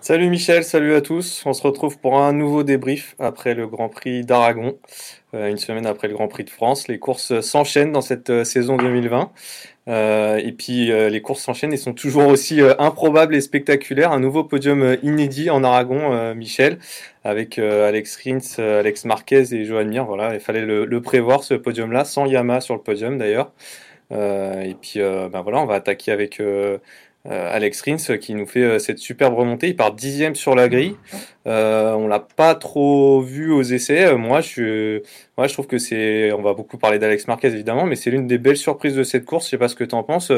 Salut Michel, salut à tous. On se retrouve pour un nouveau débrief après le Grand Prix d'Aragon. Euh, une semaine après le Grand Prix de France. Les courses s'enchaînent dans cette euh, saison 2020. Euh, et puis les courses s'enchaînent et sont toujours aussi improbables et spectaculaires. Un nouveau podium inédit en Aragon, Michel, avec Alex Rins, Alex Marquez et Johan Mir. Voilà, il fallait le, prévoir ce podium-là, sans Yama sur le podium d'ailleurs. Et puis ben voilà, on va attaquer avec euh, Alex Rins qui nous fait euh, cette superbe remontée. Il part dixième sur la grille. Euh, on l'a pas trop vu aux essais. moi, je, moi, je trouve que c'est. On va beaucoup parler d'Alex Marquez évidemment, mais c'est l'une des belles surprises de cette course. Je sais pas ce que tu en penses.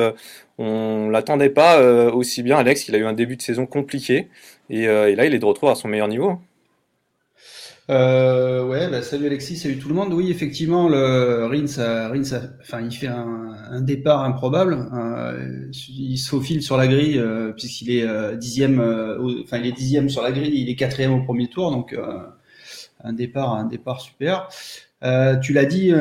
on l'attendait pas aussi bien. Alex, il a eu un début de saison compliqué et, et là, il est de retour à son meilleur niveau. Euh, ouais, bah, salut Alexis, salut tout le monde. Oui, effectivement, le Rins, a, enfin, il fait un, un départ improbable. Euh, il se faufile sur la grille euh, puisqu'il est euh, dixième, euh, enfin, il est dixième sur la grille, il est quatrième au premier tour, donc un départ, un départ super. tu l'as dit,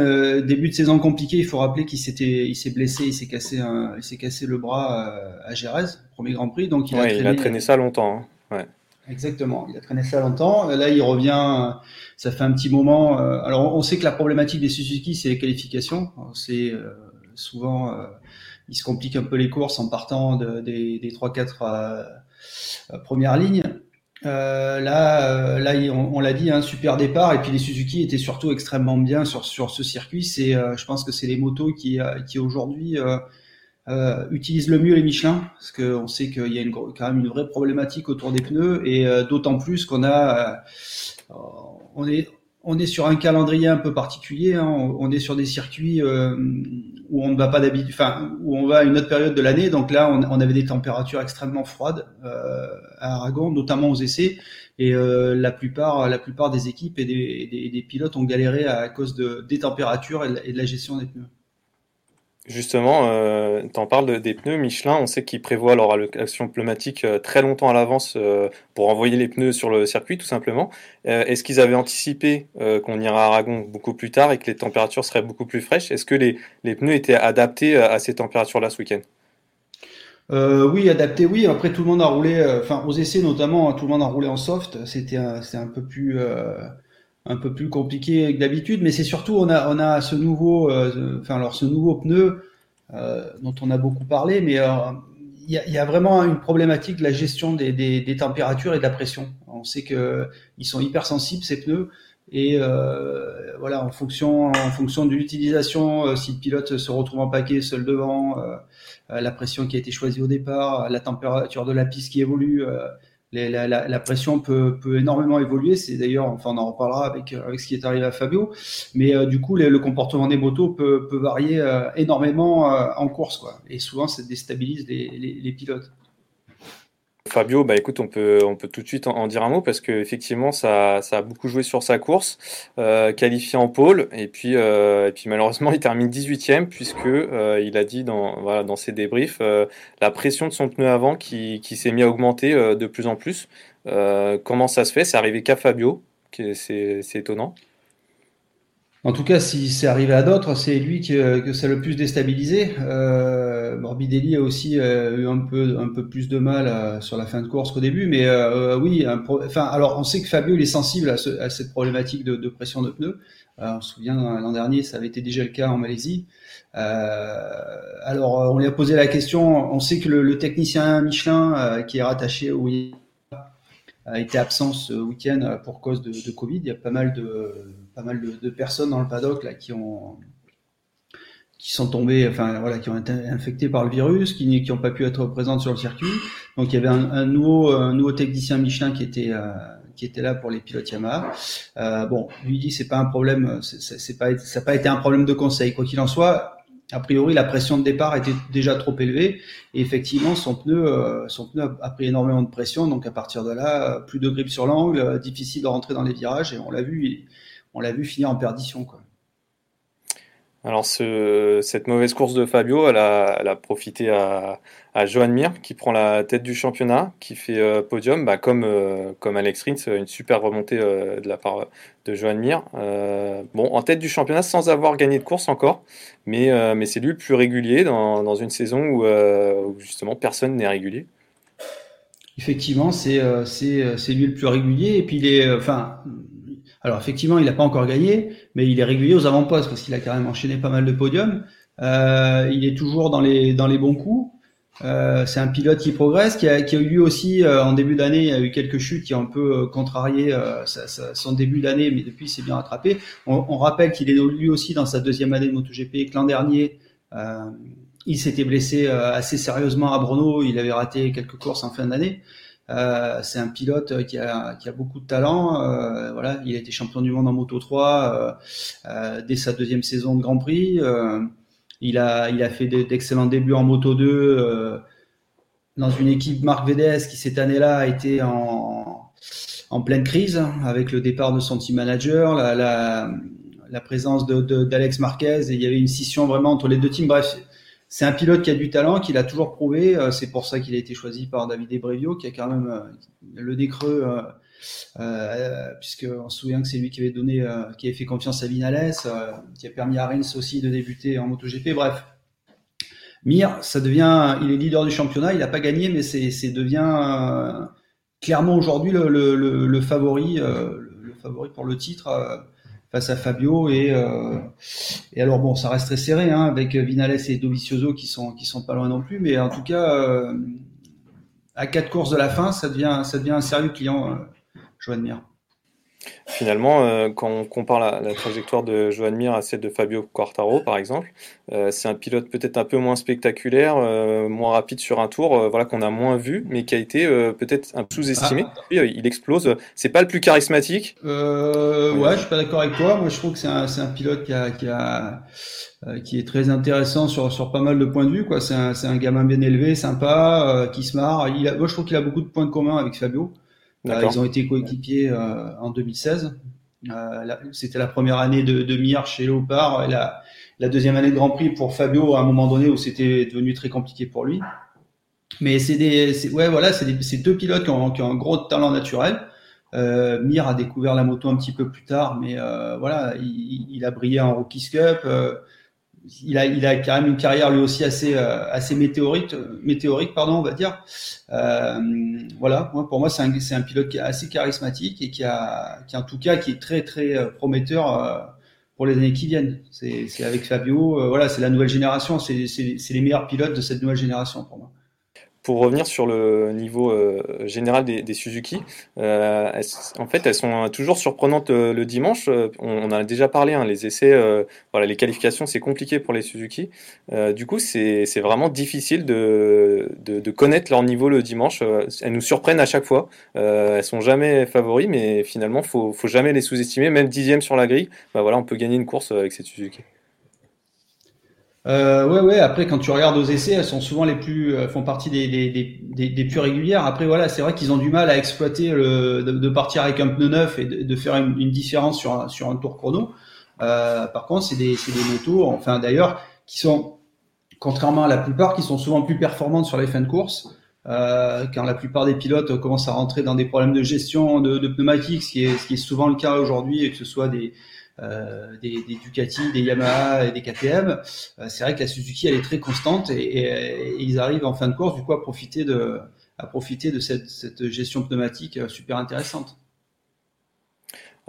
début de saison compliqué. Il faut rappeler qu'il s'était, il s'est blessé, il s'est cassé, un, il s'est cassé le bras à Gérèse, premier Grand Prix, donc il, a, traîné, il a traîné ça longtemps. Hein. Ouais. Exactement, il a traîné ça longtemps. Là, il revient, ça fait un petit moment. Euh, alors, on sait que la problématique des Suzuki, c'est les qualifications. C'est euh, souvent, euh, ils se compliquent un peu les courses en partant de, des, des 3-4 premières lignes. Euh, là, là, on, l'a dit, un super départ. Et puis les Suzuki étaient surtout extrêmement bien sur sur ce circuit. C'est, je pense que c'est les motos qui qui aujourd'hui euh, utilise le mieux les Michelin parce qu'on sait qu'il y a une, quand même une vraie problématique autour des pneus et euh, d'autant plus qu'on a euh, on est on est sur un calendrier un peu particulier hein, on, est sur des circuits euh, où on ne va pas d'habitude enfin où on va à une autre période de l'année. Donc là on, avait des températures extrêmement froides à Aragon notamment aux essais. Et la plupart la plupart des équipes et des, des, des, pilotes ont galéré à cause de des températures et de la gestion des pneus Justement, euh, tu en parles des pneus Michelin. On sait qu'ils prévoient leur allocation pneumatique euh, très longtemps à l'avance euh, pour envoyer les pneus sur le circuit, tout simplement. Euh, est-ce qu'ils avaient anticipé qu'on ira à Aragon beaucoup plus tard et que les températures seraient beaucoup plus fraîches? Est-ce que les, les, pneus étaient adaptés à ces températures-là ce week-end? Oui, adaptés, oui. Après, tout le monde a roulé, enfin aux essais notamment, tout le monde a roulé en soft. C'était un, un peu plus un peu plus compliqué que d'habitude, mais c'est surtout on a on a ce nouveau, euh, enfin alors ce nouveau pneu euh, dont on a beaucoup parlé, mais euh, il y, a, y, a, vraiment une problématique de la gestion des, des, des, températures et de la pression. On sait que ils sont hypersensibles ces pneus et euh, voilà en fonction en fonction de l'utilisation, si le pilote se retrouve en paquet seul devant, la pression qui a été choisie au départ, la température de la piste qui évolue la, pression peut, énormément évoluer. C'est d'ailleurs, enfin, on en reparlera avec, euh, avec ce qui est arrivé à Fabio. Mais euh, du coup, le comportement des motos peut, varier euh, énormément en course, quoi. Et souvent, ça déstabilise les pilotes. Fabio, bah écoute, on peut, tout de suite en, dire un mot parce que effectivement, ça, a beaucoup joué sur sa course, euh, qualifié en pôle, et puis, euh, malheureusement, il termine 18e puisque euh, il a dit dans, ses débriefs la pression de son pneu avant qui, qui s'est mis à augmenter de plus en plus. Comment ça se fait? C'est arrivé qu'à Fabio, c'est étonnant. En tout cas, si c'est arrivé à d'autres, c'est lui que, que ça le plus déstabilisé. Euh, Morbidelli a aussi euh, eu un peu, un peu plus de mal euh, sur la fin de course qu'au début, mais euh, euh, oui. enfin, alors on sait que Fabio il est sensible à, ce, à cette problématique de, de, pression de pneus. on se souvient l'an dernier, ça avait été déjà le cas en Malaisie. alors on lui a posé la question. On sait que le, le technicien Michelin qui est rattaché au été absent ce week-end pour cause de, de, Covid. Il y a pas mal de pas mal de, personnes dans le paddock là qui ont qui sont tombées, enfin voilà, qui ont été infectées par le virus, qui qui n'ont pas pu être présentes sur le circuit. Donc il y avait un, un nouveau un nouveau technicien Michelin qui était euh, qui était là pour les pilotes Yamaha. Euh, bon, lui dit c'est pas un problème, c'est pas ça n'a pas été un problème de conseil. Quoi qu'il en soit, a priori, la pression de départ était déjà trop élevée. Et effectivement, son pneu, son pneu a, pris énormément de pression. Donc, à partir de là, plus de grip sur l'angle, difficile de rentrer dans les virages. Et on l'a vu, on l'a vu finir en perdition. Quoi. Alors ce, cette mauvaise course de Fabio, elle a, profité à, à Johan Mir qui prend la tête du championnat, qui fait euh, podium, bah, comme, euh, comme Alex Rins, une super remontée euh, de la part de Johan Mir. bon, en tête du championnat sans avoir gagné de course encore, mais, mais c'est lui le plus régulier dans, dans une saison où, justement personne n'est régulier. Effectivement, c'est lui le plus régulier et puis il est, alors effectivement, il n'a pas encore gagné, mais il est régulier aux avant-postes parce qu'il a quand même enchaîné pas mal de podiums. Euh, il est toujours dans les dans les bons coups. Euh, c'est un pilote qui progresse, qui a, qui a eu aussi euh, en début d'année, il a eu quelques chutes qui ont un peu euh, contrarié euh, son début d'année, mais depuis c'est bien rattrapé. On, on rappelle qu'il est lui aussi dans sa deuxième année de MotoGP, l'an dernier, il s'était blessé assez sérieusement à Brno, il avait raté quelques courses en fin d'année. Euh, c'est un pilote qui a, qui a, beaucoup de talent. Euh, voilà, il a été champion du monde en Moto 3 euh, dès sa deuxième saison de Grand Prix. il a, il a fait d'excellents débuts en Moto 2 dans une équipe Marc Vedes qui cette année-là a été en, en pleine crise avec le départ de son team manager, la, la, la présence d'Alex de, Marquez et il y avait une scission vraiment entre les deux teams. Bref, c'est un pilote qui a du talent, qu'il a toujours prouvé. Euh, c'est pour ça qu'il a été choisi par David Ebrevio, qui a quand même euh, le nez creux, euh, puisqu'on se souvient que c'est lui qui avait donné, qui avait fait confiance à Vinales, qui a permis à Rins aussi de débuter en MotoGP. Bref, Mir, ça devient, il est leader du championnat. Il n'a pas gagné, mais c'est devient clairement aujourd'hui favori, le favori pour le titre face à Fabio et euh, et alors bon ça reste très serré hein, avec Vinales et Dovizioso qui sont qui sont pas loin non plus mais en tout cas euh, à quatre courses de la fin ça devient ça devient un sérieux client euh, Joan Mir. Finalement, euh, quand on compare la, trajectoire de Joan Mir à celle de Fabio Quartaro, par exemple, euh, c'est un pilote peut-être un peu moins spectaculaire, euh, moins rapide sur un tour, voilà qu'on a moins vu, mais qui a été peut-être un peu sous-estimé. Ah. il explose. C'est pas le plus charismatique. ouais, je suis pas d'accord avec toi. Moi, je trouve que c'est un, un, pilote qui a, qui a qui est très intéressant sur, sur pas mal de points de vue. Quoi. C'est, un, gamin bien élevé, sympa, qui se marre. Il a, moi, je trouve qu'il a beaucoup de points communs avec Fabio. Euh, ils ont été coéquipiers euh, en 2016. Euh, c'était la première année de, de Mir chez Léopard et la, la, deuxième année de Grand Prix pour Fabio à un moment donné où c'était devenu très compliqué pour lui. Mais c'est des, ouais, voilà, c'est deux pilotes qui ont, qui ont, un gros talent naturel. Euh, Mir a découvert la moto un petit peu plus tard, mais euh, voilà, il, il, a brillé en Rookies Cup. Euh, il a, il a quand même une carrière lui aussi assez, euh, assez météorique, météorique, pardon, on va dire. Euh, voilà, pour moi, c'est un, un pilote qui est assez charismatique et qui a, qui en tout cas, qui est très, très euh, prometteur pour les années qui viennent. C'est, avec Fabio, voilà, c'est la nouvelle génération, c'est, c'est les meilleurs pilotes de cette nouvelle génération pour moi pour revenir sur le niveau euh, général des, Suzuki, euh, en fait, elles sont toujours surprenantes euh, le dimanche. On, en a déjà parlé, hein, les essais, voilà, les qualifications, c'est compliqué pour les Suzuki. du coup, c'est vraiment difficile de, de, connaître leur niveau le dimanche. Elles nous surprennent à chaque fois. elles sont jamais favoris, mais finalement, faut, faut jamais les sous-estimer. Même dixième sur la grille, bah voilà, on peut gagner une course avec cette Suzuki. Euh, ouais, ouais. Après, quand tu regardes aux essais, elles sont souvent les plus, euh, font partie des, des, des, des, plus régulières. Après, voilà, c'est vrai qu'ils ont du mal à exploiter le, de, partir avec un pneu neuf et de, faire une, une, différence sur un, sur un tour chrono. Euh, par contre, c'est des, des motos, enfin d'ailleurs, qui sont, contrairement à la plupart, qui sont souvent plus performantes sur les fins de course. Euh, quand la plupart des pilotes commencent à rentrer dans des problèmes de gestion de, de pneumatiques, ce qui, est, ce qui est souvent le cas aujourd'hui, et que ce soit des, des, des, Ducati, des Yamaha et des KTM, euh, c'est vrai que la Suzuki elle est très constante et, et, ils arrivent en fin de course du coup à profiter de, à profiter de cette, cette gestion pneumatique euh, super intéressante.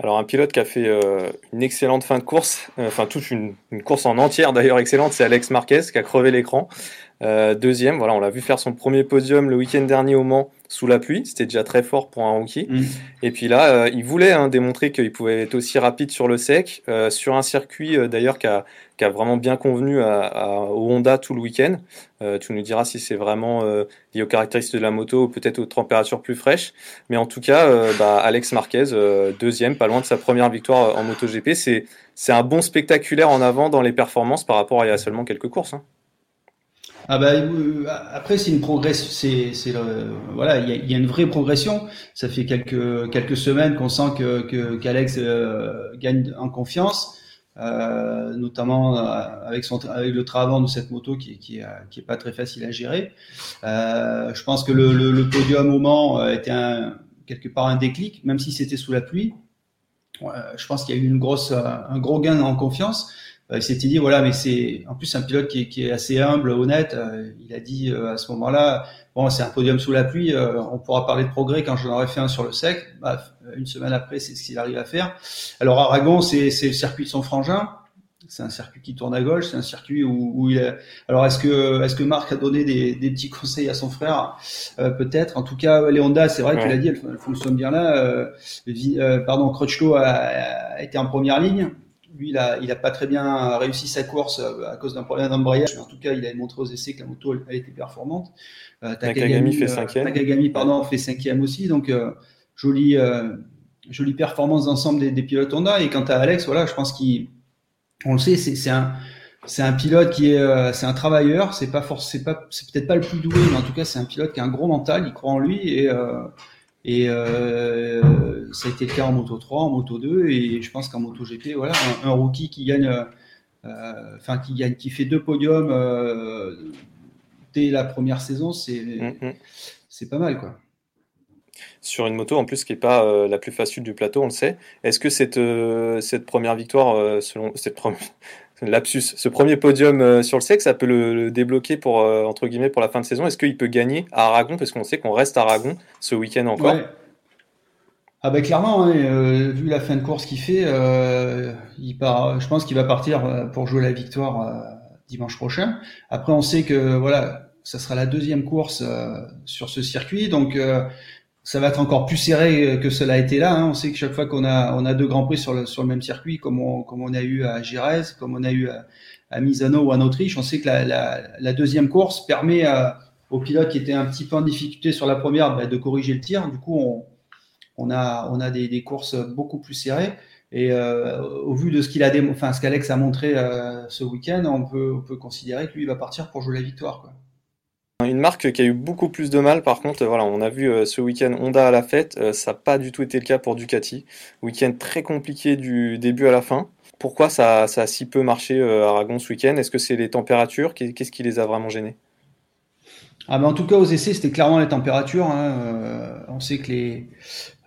Alors un pilote qui a fait euh, une excellente fin de course, enfin toute une, une, course en entière d'ailleurs excellente, c'est Alex Marquez qui a crevé l'écran. Euh, deuxième, voilà, on l'a vu faire son premier podium le week-end dernier au Mans sous la pluie. C'était déjà très fort pour un rookie. Mm. Et puis là, euh, il voulait hein, démontrer qu'il pouvait être aussi rapide sur le sec, euh, sur un circuit d'ailleurs qui a, qui a, vraiment bien convenu à, à, au Honda tout le week-end. tu nous diras si c'est vraiment lié aux caractéristiques de la moto ou peut-être aux températures plus fraîches. Mais en tout cas, bah, Alex Marquez, deuxième, pas loin de sa première victoire en MotoGP. C'est c'est un bon spectaculaire en avant dans les performances par rapport à il y a seulement quelques courses. Hein. Ah bah euh, après c'est une progression, c'est c'est voilà il y a, y a, une vraie progression. Ça fait quelques quelques semaines qu'on sent que qu'Alex euh, gagne en confiance, euh, notamment euh, avec le travail de cette moto qui qui est, qui est pas très facile à gérer. je pense que le, podium au Mans était quelque part un déclic, même si c'était sous la pluie. je pense qu'il y a eu une grosse un gros gain en confiance. Euh, il s'était dit voilà mais c'est en plus un pilote qui est, qui est assez humble honnête euh, il a dit euh, à ce moment-là bon c'est un podium sous la pluie on pourra parler de progrès quand j'en aurai fait un sur le sec bah, une semaine après c'est ce qu'il arrive à faire alors Aragon c'est c'est le circuit de son frangin c'est un circuit qui tourne à gauche, c'est un circuit où, où il est... Alors est-ce que est-ce que Marc a donné des, des petits conseils à son frère? Peut-être. En tout cas, Léonda, c'est vrai ouais. qu'il a dit, elle, fonctionne bien là. Euh, pardon, Crutchlow a, a, été en première ligne lui, il a, il a pas très bien réussi sa course euh, à cause d'un problème d'embrayage, mais en tout qu'il avait montré aux essais que la moto elle, était performante. Euh, Takagami, fait euh, cinquième. Takagami, pardon, fait cinquième aussi, donc euh, jolie, euh, jolie performance d'ensemble des, des, pilotes Honda. Et quant à Alex, voilà, je pense qu'il, on le sait, c'est un, c'est un pilote qui est, c'est un travailleur. C'est pas forcément, c'est pas, c'est peut-être pas le plus doué, mais en tout cas, c'est un pilote qui a un gros mental. Il croit en lui et et euh, ça a été le cas en Moto 3, en Moto 2, et je pense qu'en Moto GP, voilà, un, un, rookie qui gagne, euh, enfin qui gagne, qui fait deux podiums euh, dès la première saison, c'est mm -hmm. c'est pas mal, quoi. Sur une moto en plus qui est pas euh, la plus facile du plateau, on le sait. Est-ce que cette euh, cette première victoire, euh, selon cette première lapsus, ce premier podium euh, sur le sec, ça peut le, débloquer pour euh, entre guillemets pour la fin de saison. Est-ce qu'il peut gagner à Aragon? Parce qu'on sait qu'on reste à Aragon ce week-end encore. Ah ben clairement, hein, euh, vu la fin de course qu'il fait. Je pense qu'il va partir pour jouer la victoire dimanche prochain. Après, on sait que voilà, ça sera la deuxième course sur ce circuit, donc ça va être encore plus serré que cela a été là. Hein. On sait que chaque fois qu'on a on a deux grands prix sur le sur le même circuit, comme on comme on a eu à Jerez, comme on a eu à, à Misano ou en Autriche, on sait que la, la, la deuxième course permet aux pilotes qui étaient un petit peu en difficulté sur la première bah, de corriger le tir. Du coup, on on a on a des, des courses beaucoup plus serrées. Et euh, au vu de ce qu'il a enfin ce qu'Alex a montré euh, ce week-end, on peut on peut considérer que lui il va partir pour jouer la victoire. Quoi. Une marque qui a eu beaucoup plus de mal, par contre, voilà, on a vu euh, ce week-end Honda à la fête, euh, ça n'a pas du tout été le cas pour Ducati. Week-end très compliqué du début à la fin. Pourquoi ça, a si peu marché euh, à Aragon ce week-end? Est-ce que c'est les températures? Qu'est-ce qui les a vraiment gênés? Ah ben en tout cas aux essais c'était clairement les températures. Hein. On sait que les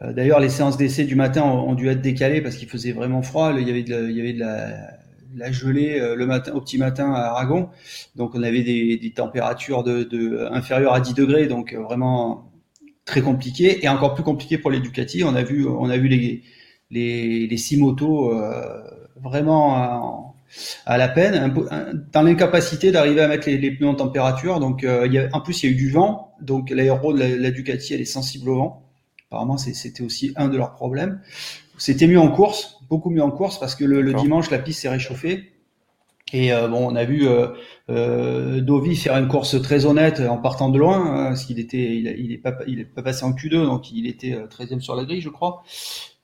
d'ailleurs les séances d'essais du matin ont, dû être décalées parce qu'il faisait vraiment froid. Il y avait de il y avait de la, la gelée euh, le matin, au petit matin à Aragon. Donc on avait des, températures de, de, inférieures à 10 degrés, donc euh, vraiment très compliqué et encore plus compliqué pour les Ducati. On a vu, on a vu les, les, les six motos euh, vraiment à, la peine, dans l'incapacité d'arriver à mettre les, les, pneus en température. Donc il y a, en plus il y a eu du vent, donc l'aéro de la, la, Ducati elle est sensible au vent. Apparemment c'était aussi un de leurs problèmes. C'était mieux en course, beaucoup mieux en course parce que le, le dimanche la piste s'est réchauffée. Et euh, bon, on a vu euh, euh, Dovi faire une course très honnête en partant de loin, parce qu'il était, il, il, est pas, il est pas passé en Q2, donc il était 13e sur la grille, je crois.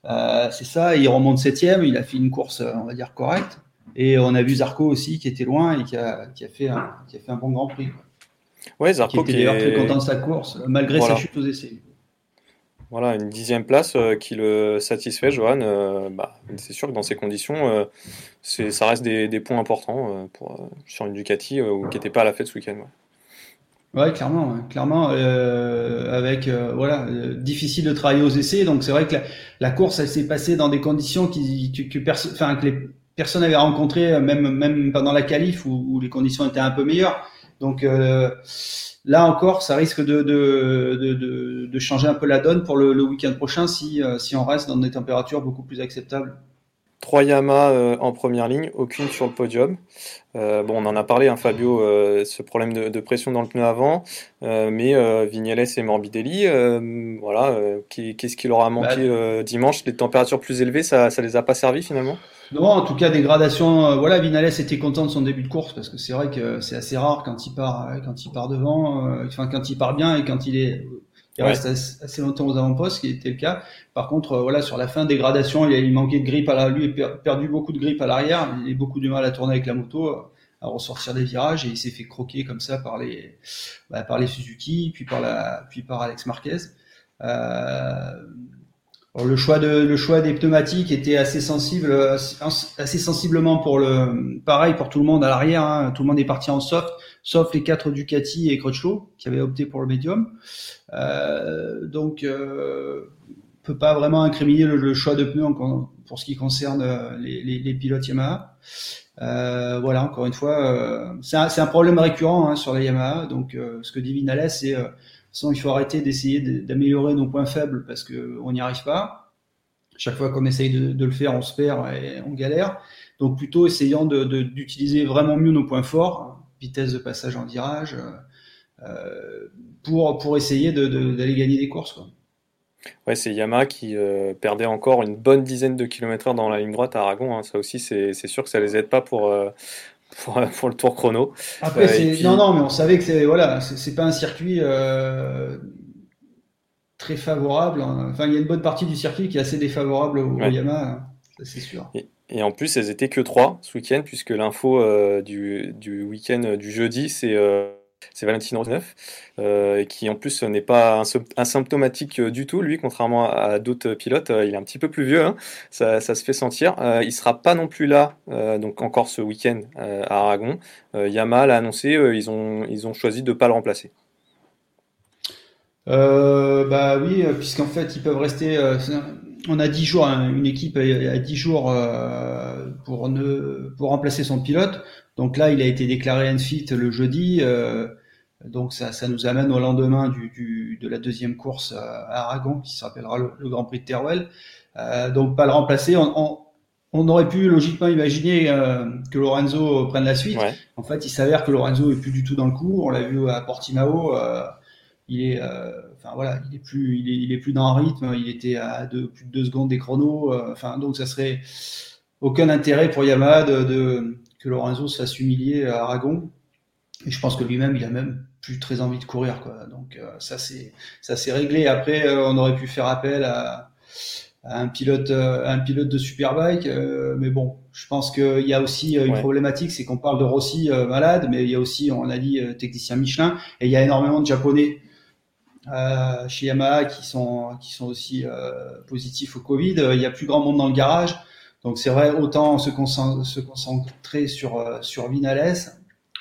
C'est ça, il remonte 7e, il a fait une course, on va dire correcte. Et on a vu Zarco aussi qui était loin et qui a, qui a fait un, qui a fait un bon Grand Prix. Quoi. Ouais, Zarco qui était d'ailleurs est... très content de sa course, malgré voilà. sa chute aux essais. Voilà, une dixième place euh, qui le satisfait, Johan. Euh, bah, c'est sûr que dans ces conditions, euh, ça reste des, points importants sur une Ducati qui n'était pas à la fête ce week-end. Ouais. clairement, clairement, avec voilà, difficile de travailler aux essais. Donc c'est vrai que la, course, elle s'est passée dans des conditions qui, que, les personnes avaient rencontrées, même même pendant la qualif où, les conditions étaient un peu meilleures. Donc là encore, ça risque de, changer un peu la donne pour le, le week-end prochain si, euh, si on reste dans des températures beaucoup plus acceptables. Trois Yamaha en première ligne, aucune sur le podium. bon, on en a parlé, hein, Fabio, ce problème de, pression dans le pneu avant, mais Vignales et Morbidelli, voilà, qu'est-ce qui leur a manqué bah, dimanche? Les températures plus élevées, ça, ça les a pas servi finalement? Non, en tout cas, dégradation. Euh, voilà, Vinales était content de son début de course parce que c'est vrai que c'est assez rare quand il part, euh, quand il part devant, euh, enfin quand il part bien et quand il est, il reste assez, longtemps aux avant-postes, ce qui était le cas. Par contre, voilà, sur la fin, dégradation, il, manquait de grippe à la, lui, il a perdu beaucoup de grippe à l'arrière, il a beaucoup de mal à tourner avec la moto, à ressortir des virages et il s'est fait croquer comme ça par les, bah, par les Suzuki, puis par la, puis par Alex Marquez. Euh, le choix de le choix des pneumatiques était assez sensible, assez sensiblement pour le pareil pour tout le monde à l'arrière. Hein. tout le monde est parti en soft, sauf les quatre Ducati et Crutchlow qui avaient opté pour le médium. Euh, donc, euh, peut pas vraiment incriminer le, choix de pneus pour ce qui concerne euh, les, les, les pilotes Yamaha. Euh, voilà, encore une fois, euh, c'est un, un, problème récurrent hein, sur la Yamaha. Donc, euh, ce que dit Vinales, c'est Sinon, il faut arrêter d'essayer d'améliorer nos points faibles parce qu'on n'y arrive pas. Chaque fois qu'on essaye de, le faire, on se perd et on galère. Donc plutôt essayant d'utiliser vraiment mieux nos points forts, vitesse de passage en virage, euh, pour, pour essayer d'aller gagner des courses. Ouais, c'est Yamaha qui euh, perdait encore une bonne dizaine de kilomètres dans la ligne droite à Aragon. Hein. Ça aussi, c'est sûr que ça les aide pas pour, euh, pour, le tour chrono. Après, euh, non, non, mais on savait que c'est voilà, c'est pas un circuit euh, très favorable. Hein. Enfin, il y a une bonne partie du circuit qui est assez défavorable au, Yamaha, hein. c'est sûr. Et, en plus, elles étaient que trois ce week-end, puisque l'info euh, du, du week-end du jeudi, c'est c'est Valentino 9, euh, qui en plus n'est pas asymptomatique euh, du tout, lui, contrairement à, d'autres pilotes. Euh, il est un petit peu plus vieux, hein. ça, se fait sentir. Euh, il sera pas non plus là, donc encore ce week-end à Aragon. Yamaha l'a annoncé, ils, ont, ils ont choisi de ne pas le remplacer. bah oui, puisqu'en fait, ils peuvent rester. On a 10 jours, hein, une équipe a 10 jours pour, ne, pour remplacer son pilote. Donc là, il a été déclaré unfit le jeudi. Euh, donc ça, ça, nous amène au lendemain du, du, de la deuxième course à Aragon, qui s'appellera le, Grand Prix de Teruel. Euh, donc pas le remplacer. On, on, on, aurait pu logiquement imaginer euh, que Lorenzo prenne la suite. En fait, il s'avère que Lorenzo est plus du tout dans le coup. On l'a vu à Portimao. Euh, il est, euh, enfin voilà, il est plus, il est, il est plus dans un rythme. Il était à deux, plus de deux secondes des chronos. Enfin donc ça serait aucun intérêt pour Yamaha de, de que Lorenzo se fasse humilier à Aragon. Et je pense que lui-même, il a même plus très envie de courir. Quoi. Donc euh, ça c'est ça s'est réglé. Après, euh, on aurait pu faire appel à, un pilote euh, un pilote de superbike, mais bon, je pense qu'il y a aussi une problématique, c'est qu'on parle de Rossi malade, mais il y a aussi, on a dit, technicien Michelin, et il y a énormément de Japonais chez Yamaha qui sont qui sont aussi positifs au Covid. Il y a plus grand monde dans le garage. Donc c'est vrai, autant se, concentrer sur, euh, sur Vinales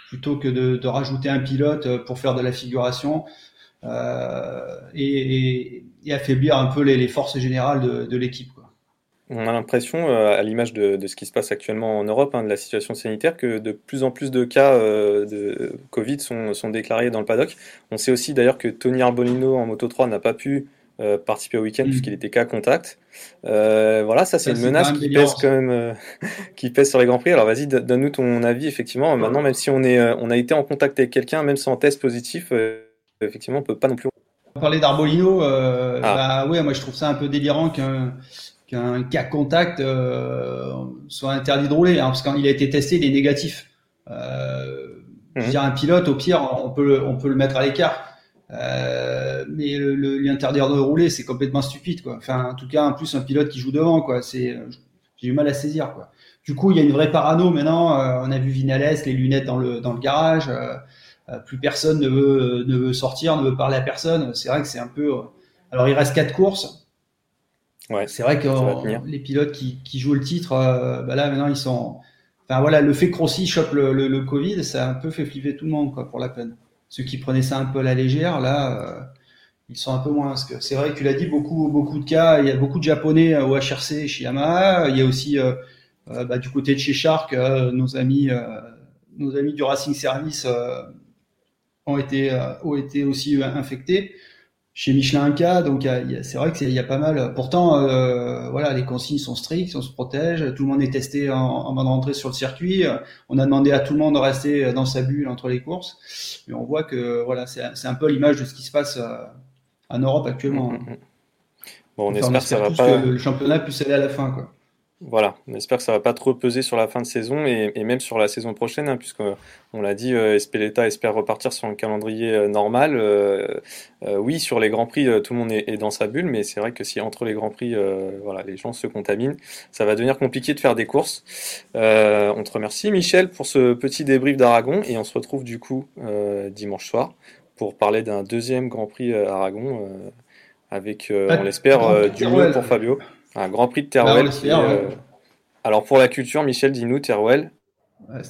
plutôt que de, rajouter un pilote euh, pour faire de la figuration euh, et, affaiblir un peu les, forces générales de l'équipe. On a l'impression, à l'image de, de, ce qui se passe actuellement en Europe, hein, de la situation sanitaire, que de plus en plus de cas de Covid sont, sont, déclarés dans le paddock. On sait aussi d'ailleurs que Tony Arbolino en Moto 3 n'a pas pu euh, participer au week-end mm. puisqu'il était qu'à contact. Euh, voilà, ça c'est une menace qui pèse quand même, euh, qui pèse sur les grands prix. Alors vas-y, donne-nous ton avis. Effectivement, maintenant même si on est, on a été en contact avec quelqu'un, même sans test positif, effectivement, on peut pas non plus. On parlait d'Arbolino. Ah. Bah ouais, moi je trouve ça un peu délirant qu'un qu'un cas contact soit interdit de rouler, hein, parce qu'il a été testé, il est négatif. Euh, Je veux mhm. dire, un pilote, au pire, on peut le, on peut le mettre à l'écart. Euh, mais le, le, lui interdire de rouler, c'est complètement stupide, quoi. Enfin, en tout cas, en plus, un pilote qui joue devant, quoi. C'est, j'ai eu mal à saisir, quoi. Du coup, il y a une vraie parano maintenant. Euh, on a vu Vinales, les lunettes dans le dans le garage. Euh, euh, plus personne ne veut ne veut sortir, ne veut parler à personne. C'est vrai que c'est un peu. Alors, il reste quatre courses. Ouais. C'est vrai que les pilotes qui, qui jouent le titre, bah là maintenant ils sont. Enfin voilà, le fait que Rossi chope le, le, le, Covid, ça a un peu fait flipper tout le monde, quoi, pour la peine ceux qui prenaient ça un peu à la légère, là, euh, ils sont un peu moins. c'est vrai que tu l'as dit, beaucoup, beaucoup de cas. Il y a beaucoup de Japonais euh, au HRC chez Yamaha. Il y a aussi euh, bah, du côté de chez Shark, nos amis, nos amis du Racing Service ont été, ont été aussi infectés. Chez Michelin K, donc c'est vrai qu'il y a pas mal. Pourtant, euh, voilà, les consignes sont strictes, on se protège, tout le monde est testé en, en mode rentrée sur le circuit. On a demandé à tout le monde de rester dans sa bulle entre les courses, mais on voit que voilà, c'est un peu l'image de ce qui se passe euh, en Europe actuellement. Mm, mm, mm. Bon, on, espère, que ça va pas. Que le championnat puisse aller à la fin, quoi. Voilà, on espère que ça va pas trop peser sur la fin de saison et, même sur la saison prochaine, hein, puisque on l'a dit, euh, Espeleta espère repartir sur un calendrier euh, normal. Euh, oui, sur les grands prix, tout le monde est, dans sa bulle, mais c'est vrai que si entre les grands prix, voilà, les gens se contaminent, ça va devenir compliqué de faire des courses. on te remercie, Michel, pour ce petit débrief d'Aragon et on se retrouve du coup dimanche soir pour parler d'un deuxième Grand Prix Aragon avec, on l'espère, du mieux pour Fabio. Un Grand Prix de Teruel. Bah, euh, alors pour la culture, Michel, dis-nous, Teruel.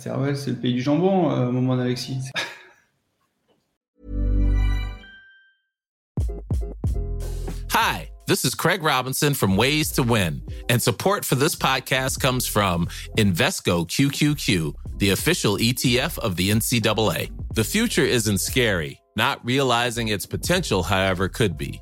Teruel, c'est le pays du jambon, euh, au moment d'Alexis. Hi, this is Craig Robinson from Ways to Win, and support for this podcast comes from Invesco QQQ, the official ETF of the NCAA. The future isn't scary. Not realizing its potential, however, could be.